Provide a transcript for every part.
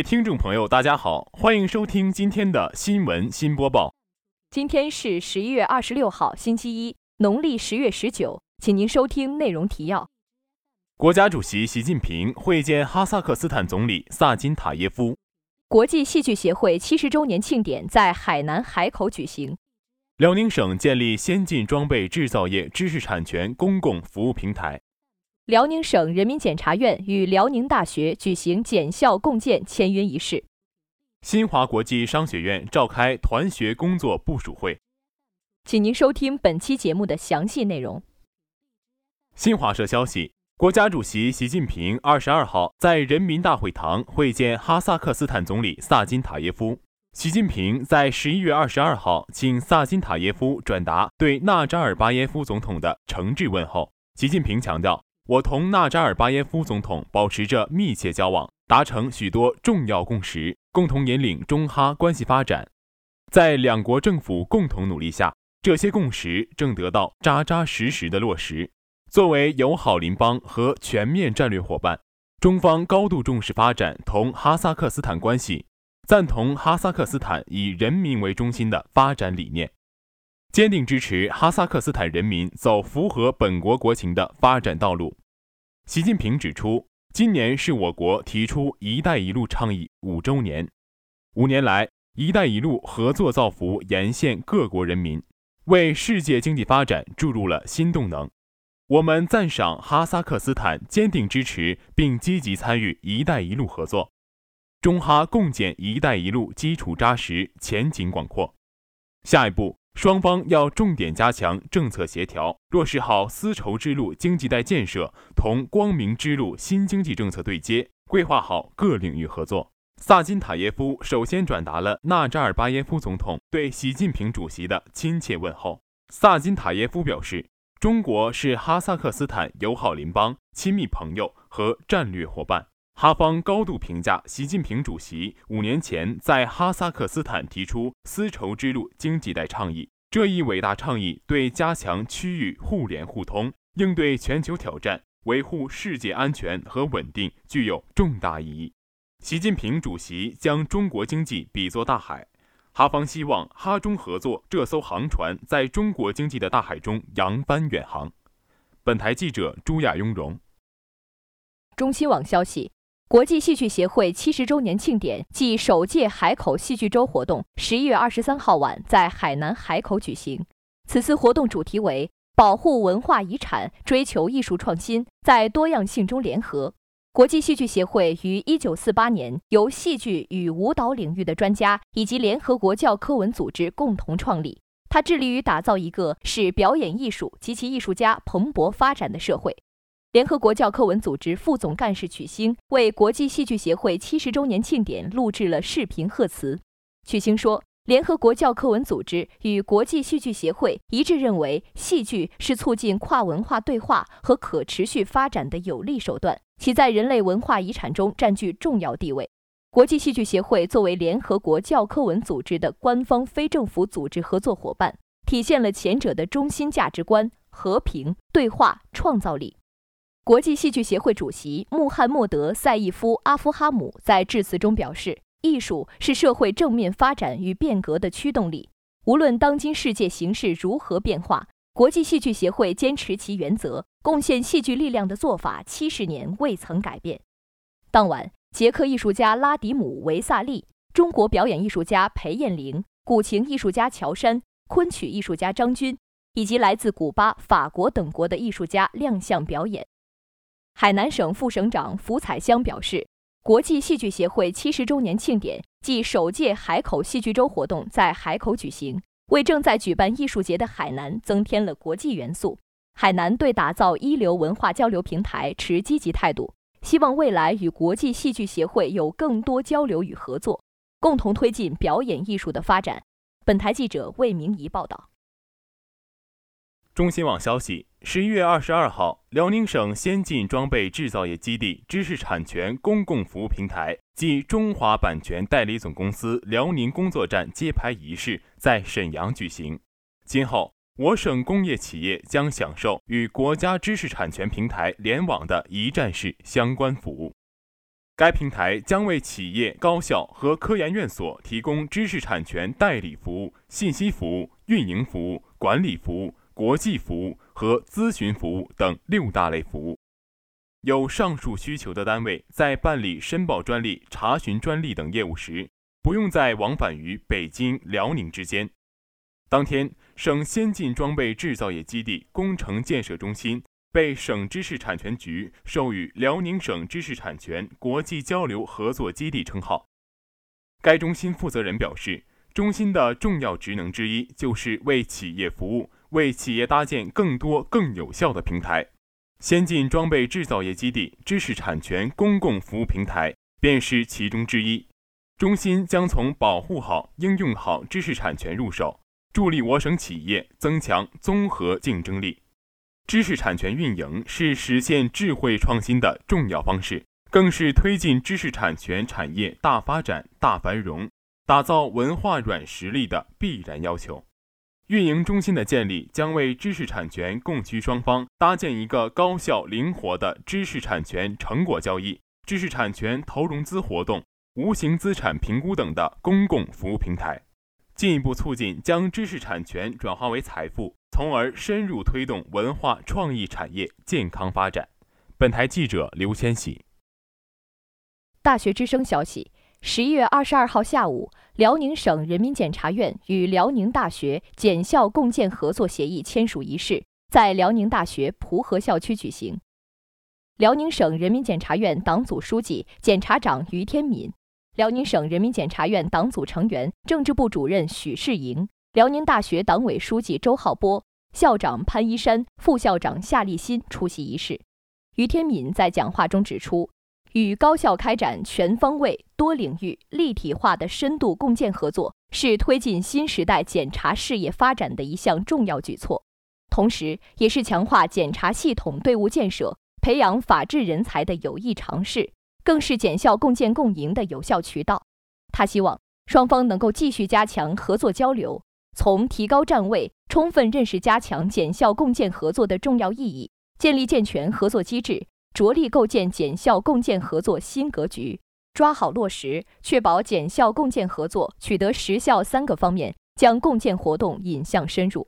位听众朋友，大家好，欢迎收听今天的新闻新播报。今天是十一月二十六号，星期一，农历十月十九，请您收听内容提要。国家主席习近平会见哈萨克斯坦总理萨金塔耶夫。国际戏剧协会七十周年庆典在海南海口举行。辽宁省建立先进装备制造业知识产权公共服务平台。辽宁省人民检察院与辽宁大学举行检校共建签约仪式。新华国际商学院召开团学工作部署会。请您收听本期节目的详细内容。新华社消息。国家主席习近平二十二号在人民大会堂会见哈萨克斯坦总理萨金塔耶夫。习近平在十一月二十二号请萨金塔耶夫转达对纳扎尔巴耶夫总统的诚挚问候。习近平强调，我同纳扎尔巴耶夫总统保持着密切交往，达成许多重要共识，共同引领中哈关系发展。在两国政府共同努力下，这些共识正得到扎扎实实的落实。作为友好邻邦和全面战略伙伴，中方高度重视发展同哈萨克斯坦关系，赞同哈萨克斯坦以人民为中心的发展理念，坚定支持哈萨克斯坦人民走符合本国国情的发展道路。习近平指出，今年是我国提出“一带一路”倡议五周年，五年来，“一带一路”合作造福沿线各国人民，为世界经济发展注入了新动能。我们赞赏哈萨克斯坦坚定支持并积极参与“一带一路”合作，中哈共建“一带一路”基础扎实，前景广阔。下一步，双方要重点加强政策协调，落实好丝绸之路经济带建设同光明之路新经济政策对接，规划好各领域合作。萨金塔耶夫首先转达了纳扎尔巴耶夫总统对习近平主席的亲切问候。萨金塔耶夫表示。中国是哈萨克斯坦友好邻邦、亲密朋友和战略伙伴。哈方高度评价习近平主席五年前在哈萨克斯坦提出“丝绸之路经济带”倡议，这一伟大倡议对加强区域互联互通、应对全球挑战、维护世界安全和稳定具有重大意义。习近平主席将中国经济比作大海。哈方希望哈中合作这艘航船在中国经济的大海中扬帆远航。本台记者朱亚雍荣。中新网消息，国际戏剧协会七十周年庆典暨首届海口戏剧周活动十一月二十三号晚在海南海口举行。此次活动主题为“保护文化遗产，追求艺术创新，在多样性中联合”。国际戏剧协会于一九四八年由戏剧与舞蹈领域的专家以及联合国教科文组织共同创立。它致力于打造一个使表演艺术及其艺术家蓬勃发展的社会。联合国教科文组织副总干事曲星为国际戏剧协会七十周年庆典录制了视频贺词。曲星说。联合国教科文组织与国际戏剧协会一致认为，戏剧是促进跨文化对话和可持续发展的有力手段，其在人类文化遗产中占据重要地位。国际戏剧协会作为联合国教科文组织的官方非政府组织合作伙伴，体现了前者的中心价值观：和平、对话、创造力。国际戏剧协会主席穆罕默德·赛义夫·阿夫哈姆在致辞中表示。艺术是社会正面发展与变革的驱动力。无论当今世界形势如何变化，国际戏剧协会坚持其原则，贡献戏剧力量的做法七十年未曾改变。当晚，捷克艺术家拉迪姆·维萨利、中国表演艺术家裴艳玲、古琴艺术家乔山、昆曲艺术家张军，以及来自古巴、法国等国的艺术家亮相表演。海南省副省长福彩香表示。国际戏剧协会七十周年庆典暨首届海口戏剧周活动在海口举行，为正在举办艺术节的海南增添了国际元素。海南对打造一流文化交流平台持积极态度，希望未来与国际戏剧协会有更多交流与合作，共同推进表演艺术的发展。本台记者魏明仪报道。中新网消息。十一月二十二号，辽宁省先进装备制造业基地知识产权公共服务平台暨中华版权代理总公司辽宁工作站揭牌仪式在沈阳举行。今后，我省工业企业将享受与国家知识产权平台联网的一站式相关服务。该平台将为企业、高校和科研院所提供知识产权代理服务、信息服务、运营服务、管理服务、国际服务和咨询服务等六大类服务。有上述需求的单位在办理申报专利、查询专利等业务时，不用再往返于北京、辽宁之间。当天，省先进装备制造业基地工程建设中心。被省知识产权局授予辽宁省知识产权国际交流合作基地称号。该中心负责人表示，中心的重要职能之一就是为企业服务，为企业搭建更多更有效的平台。先进装备制造业基地知识产权公共服务平台便是其中之一。中心将从保护好、应用好知识产权入手，助力我省企业增强综合竞争力。知识产权运营是实现智慧创新的重要方式，更是推进知识产权产业大发展、大繁荣、打造文化软实力的必然要求。运营中心的建立，将为知识产权供需双方搭建一个高效、灵活的知识产权成果交易、知识产权投融资活动、无形资产评估等的公共服务平台，进一步促进将知识产权转化为财富。从而深入推动文化创意产业健康发展。本台记者刘千喜。大学之声消息：十一月二十二号下午，辽宁省人民检察院与辽宁大学检校共建合作协议签署仪式在辽宁大学蒲河校区举行。辽宁省人民检察院党组书记、检察长于天敏，辽宁省人民检察院党组成员、政治部主任许世莹。辽宁大学党委书记周浩波、校长潘一山、副校长夏立新出席仪式。于天敏在讲话中指出，与高校开展全方位、多领域、立体化的深度共建合作，是推进新时代检察事业发展的一项重要举措，同时也是强化检察系统队伍建设、培养法治人才的有益尝试，更是检校共建共赢的有效渠道。他希望双方能够继续加强合作交流。从提高站位，充分认识加强检校共建合作的重要意义，建立健全合作机制，着力构建检校共建合作新格局，抓好落实，确保检校共建合作取得实效三个方面，将共建活动引向深入。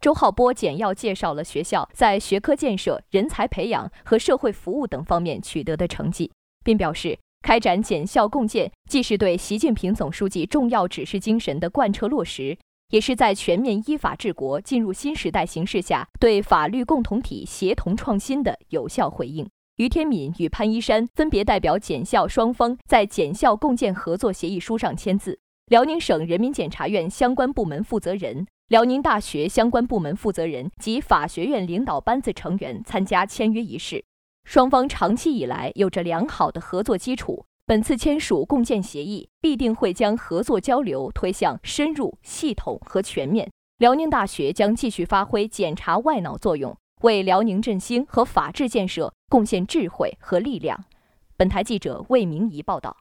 周浩波简要介绍了学校在学科建设、人才培养和社会服务等方面取得的成绩，并表示，开展检校共建既是对习近平总书记重要指示精神的贯彻落实。也是在全面依法治国、进入新时代形势下，对法律共同体协同创新的有效回应。于天敏与潘一山分别代表检校双方在检校共建合作协议书上签字。辽宁省人民检察院相关部门负责人、辽宁大学相关部门负责人及法学院领导班子成员参加签约仪式。双方长期以来有着良好的合作基础。本次签署共建协议，必定会将合作交流推向深入、系统和全面。辽宁大学将继续发挥检察外脑作用，为辽宁振兴和法治建设贡献智慧和力量。本台记者魏明仪报道。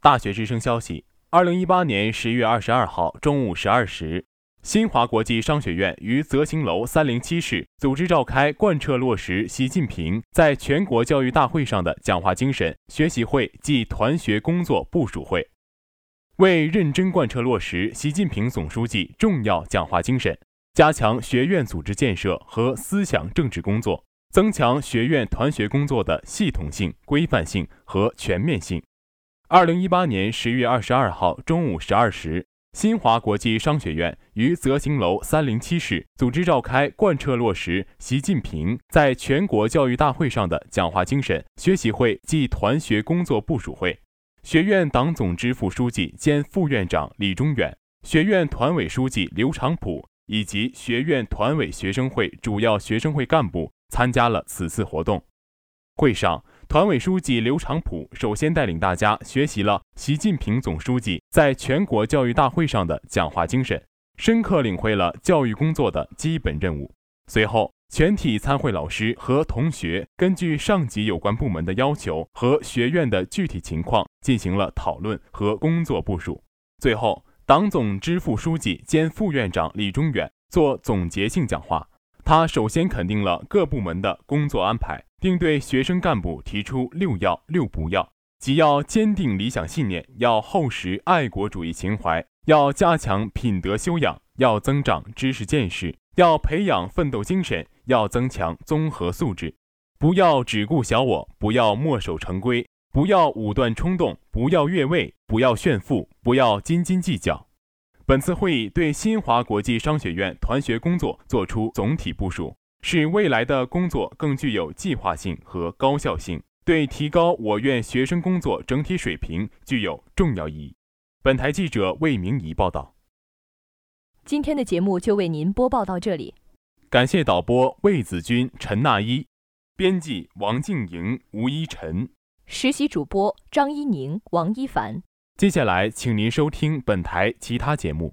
大学之声消息：二零一八年十月二十二号中午十二时。新华国际商学院于泽兴楼三零七室组织召开贯彻落实习近平在全国教育大会上的讲话精神学习会暨团学工作部署会，为认真贯彻落实习近平总书记重要讲话精神，加强学院组织建设和思想政治工作，增强学院团学工作的系统性、规范性和全面性。二零一八年十月二十二号中午十二时。新华国际商学院于泽兴楼三零七室组织召开贯彻落实习近平在全国教育大会上的讲话精神学习会暨团学工作部署会，学院党总支副书记兼副院长李中远，学院团委书记刘长普以及学院团委学生会主要学生会干部参加了此次活动。会上。团委书记刘长普首先带领大家学习了习近平总书记在全国教育大会上的讲话精神，深刻领会了教育工作的基本任务。随后，全体参会老师和同学根据上级有关部门的要求和学院的具体情况进行了讨论和工作部署。最后，党总支副书记兼副院长李中远做总结性讲话，他首先肯定了各部门的工作安排。并对学生干部提出六要六不要，即要坚定理想信念，要厚实爱国主义情怀，要加强品德修养，要增长知识见识，要培养奋斗精神，要增强综合素质。不要只顾小我，不要墨守成规，不要武断冲动，不要越位，不要炫富，不要斤斤计较。本次会议对新华国际商学院团学工作作出总体部署，使未来的工作更具有计划性和高效性，对提高我院学生工作整体水平具有重要意义。本台记者魏明仪报道。今天的节目就为您播报到这里，感谢导播魏子君、陈娜一。编辑王静莹、吴一晨，实习主播张一宁、王一凡。接下来，请您收听本台其他节目。